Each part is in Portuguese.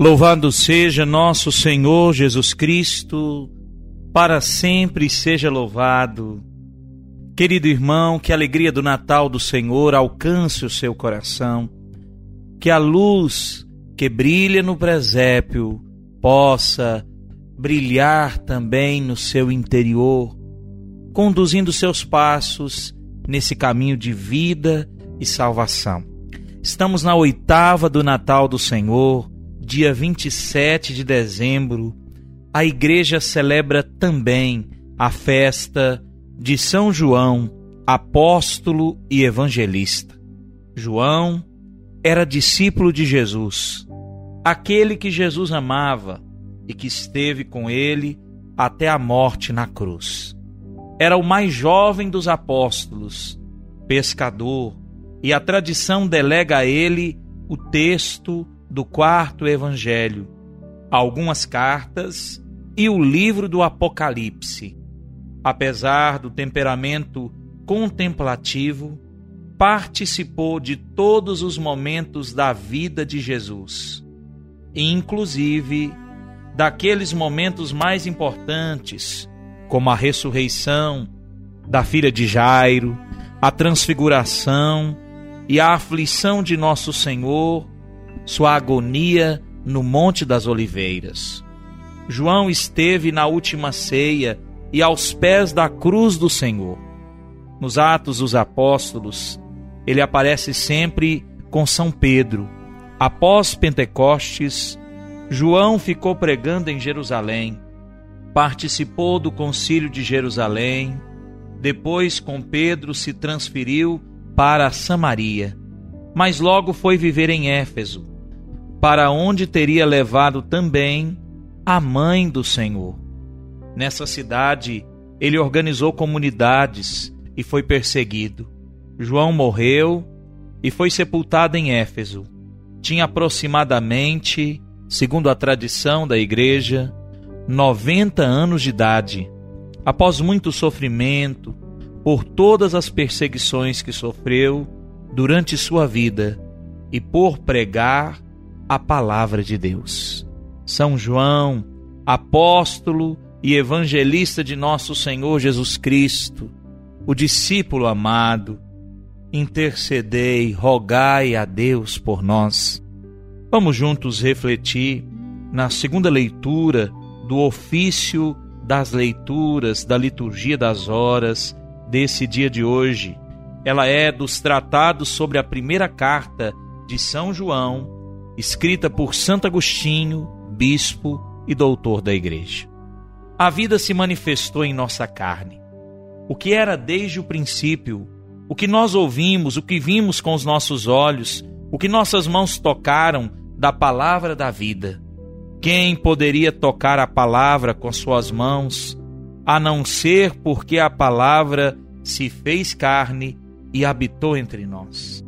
Louvado seja nosso Senhor Jesus Cristo, para sempre seja louvado. Querido irmão, que a alegria do Natal do Senhor alcance o seu coração, que a luz que brilha no presépio possa brilhar também no seu interior, conduzindo seus passos nesse caminho de vida e salvação. Estamos na oitava do Natal do Senhor dia 27 de dezembro, a igreja celebra também a festa de São João, apóstolo e evangelista. João era discípulo de Jesus, aquele que Jesus amava e que esteve com ele até a morte na cruz. Era o mais jovem dos apóstolos, pescador, e a tradição delega a ele o texto do quarto evangelho, algumas cartas e o livro do Apocalipse. Apesar do temperamento contemplativo, participou de todos os momentos da vida de Jesus, inclusive daqueles momentos mais importantes, como a ressurreição da filha de Jairo, a transfiguração e a aflição de nosso Senhor sua agonia no Monte das Oliveiras. João esteve na última ceia e aos pés da cruz do Senhor. Nos Atos dos Apóstolos, ele aparece sempre com São Pedro. Após Pentecostes, João ficou pregando em Jerusalém, participou do Concílio de Jerusalém, depois com Pedro se transferiu para Samaria, mas logo foi viver em Éfeso, para onde teria levado também a mãe do Senhor. Nessa cidade, ele organizou comunidades e foi perseguido. João morreu e foi sepultado em Éfeso. Tinha aproximadamente, segundo a tradição da igreja, 90 anos de idade. Após muito sofrimento, por todas as perseguições que sofreu durante sua vida e por pregar a palavra de Deus. São João, apóstolo e evangelista de nosso Senhor Jesus Cristo, o discípulo amado, intercedei, rogai a Deus por nós. Vamos juntos refletir na segunda leitura do ofício das leituras da liturgia das horas desse dia de hoje. Ela é dos tratados sobre a primeira carta de São João, escrita por Santo Agostinho, bispo e doutor da Igreja. A vida se manifestou em nossa carne. O que era desde o princípio, o que nós ouvimos, o que vimos com os nossos olhos, o que nossas mãos tocaram da palavra da vida. Quem poderia tocar a palavra com suas mãos, a não ser porque a palavra se fez carne e habitou entre nós?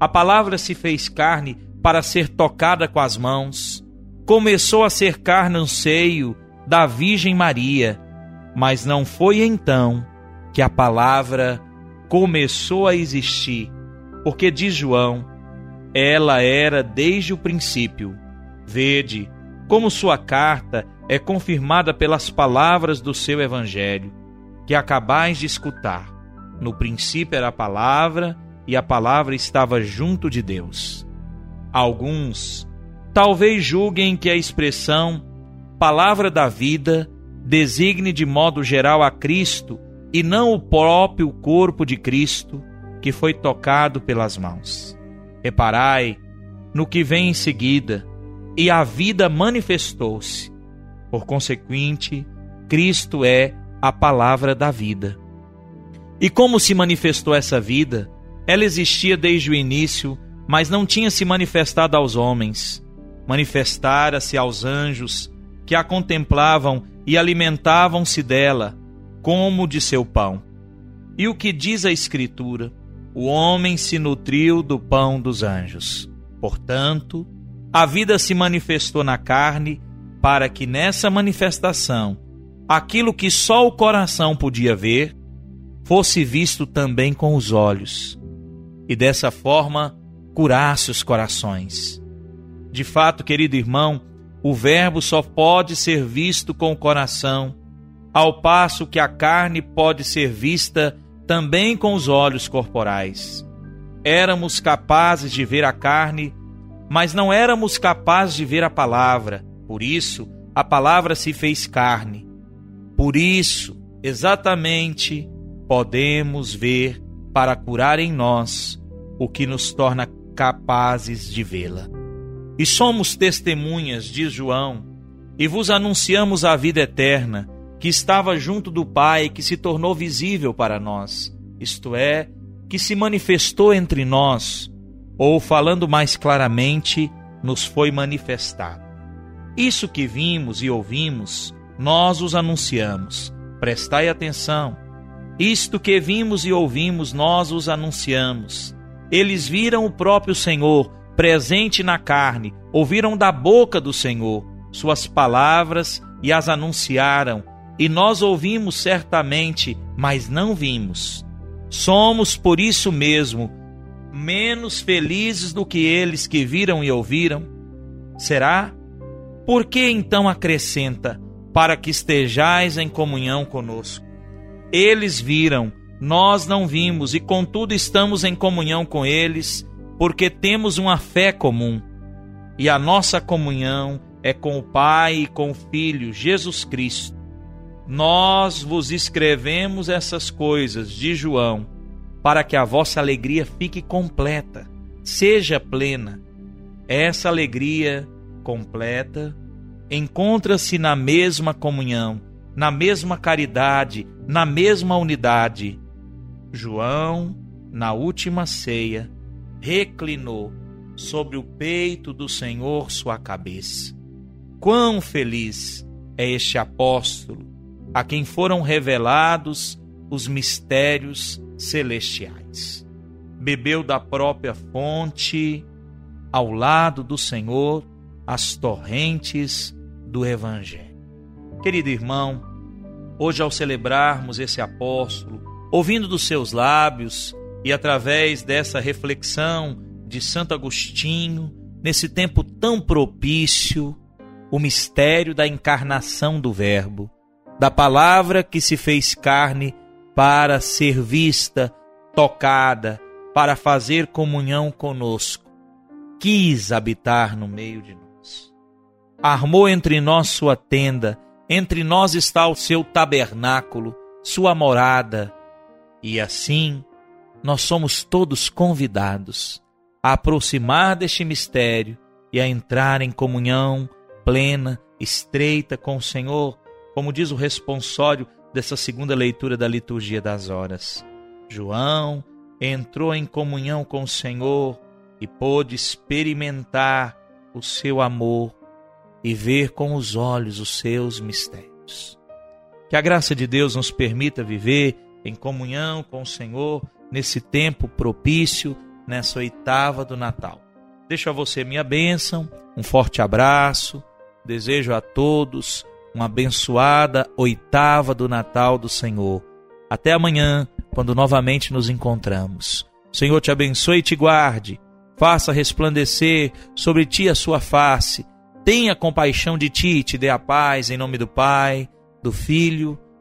A palavra se fez carne para ser tocada com as mãos. Começou a cercar no seio da Virgem Maria, mas não foi então que a palavra começou a existir, porque diz João, ela era desde o princípio. Vede como sua carta é confirmada pelas palavras do seu evangelho, que acabais de escutar. No princípio era a palavra, e a palavra estava junto de Deus. Alguns talvez julguem que a expressão palavra da vida designe de modo geral a Cristo e não o próprio corpo de Cristo que foi tocado pelas mãos. Reparai no que vem em seguida, e a vida manifestou-se. Por consequente, Cristo é a palavra da vida. E como se manifestou essa vida? Ela existia desde o início mas não tinha se manifestado aos homens. Manifestara-se aos anjos que a contemplavam e alimentavam-se dela, como de seu pão. E o que diz a Escritura? O homem se nutriu do pão dos anjos. Portanto, a vida se manifestou na carne, para que nessa manifestação, aquilo que só o coração podia ver, fosse visto também com os olhos, e dessa forma curasse os corações. De fato, querido irmão, o Verbo só pode ser visto com o coração, ao passo que a carne pode ser vista também com os olhos corporais. Éramos capazes de ver a carne, mas não éramos capazes de ver a palavra. Por isso, a palavra se fez carne. Por isso, exatamente, podemos ver para curar em nós o que nos torna capazes de vê-la. E somos testemunhas, diz João, e vos anunciamos a vida eterna que estava junto do Pai, que se tornou visível para nós, isto é, que se manifestou entre nós, ou falando mais claramente, nos foi manifestado. Isso que vimos e ouvimos, nós os anunciamos. Prestai atenção. Isto que vimos e ouvimos, nós os anunciamos. Eles viram o próprio Senhor presente na carne, ouviram da boca do Senhor suas palavras e as anunciaram e nós ouvimos certamente, mas não vimos. Somos por isso mesmo menos felizes do que eles que viram e ouviram? Será? Por que então acrescenta, para que estejais em comunhão conosco? Eles viram, nós não vimos, e contudo estamos em comunhão com eles, porque temos uma fé comum. E a nossa comunhão é com o Pai e com o Filho, Jesus Cristo nós vos escrevemos essas coisas de João, para que a vossa alegria fique completa, seja plena. Essa alegria completa encontra-se na mesma comunhão, na mesma caridade, na mesma unidade. João, na última ceia, reclinou sobre o peito do Senhor sua cabeça. Quão feliz é este apóstolo a quem foram revelados os mistérios celestiais. Bebeu da própria fonte, ao lado do Senhor, as torrentes do Evangelho. Querido irmão, hoje ao celebrarmos esse apóstolo, ouvindo dos seus lábios e através dessa reflexão de Santo Agostinho, nesse tempo tão propício, o mistério da encarnação do Verbo, da palavra que se fez carne para ser vista, tocada, para fazer comunhão conosco. Quis habitar no meio de nós. Armou entre nós sua tenda, entre nós está o seu tabernáculo, sua morada. E assim, nós somos todos convidados a aproximar deste mistério e a entrar em comunhão plena, estreita com o Senhor como diz o responsório dessa segunda leitura da liturgia das horas. João entrou em comunhão com o Senhor e pôde experimentar o seu amor e ver com os olhos os seus mistérios. Que a graça de Deus nos permita viver em comunhão com o Senhor nesse tempo propício, nessa oitava do Natal. Deixo a você minha bênção, um forte abraço, desejo a todos uma abençoada oitava do Natal do Senhor. Até amanhã, quando novamente nos encontramos. O Senhor te abençoe e te guarde, faça resplandecer sobre ti a sua face, tenha compaixão de ti e te dê a paz, em nome do Pai, do Filho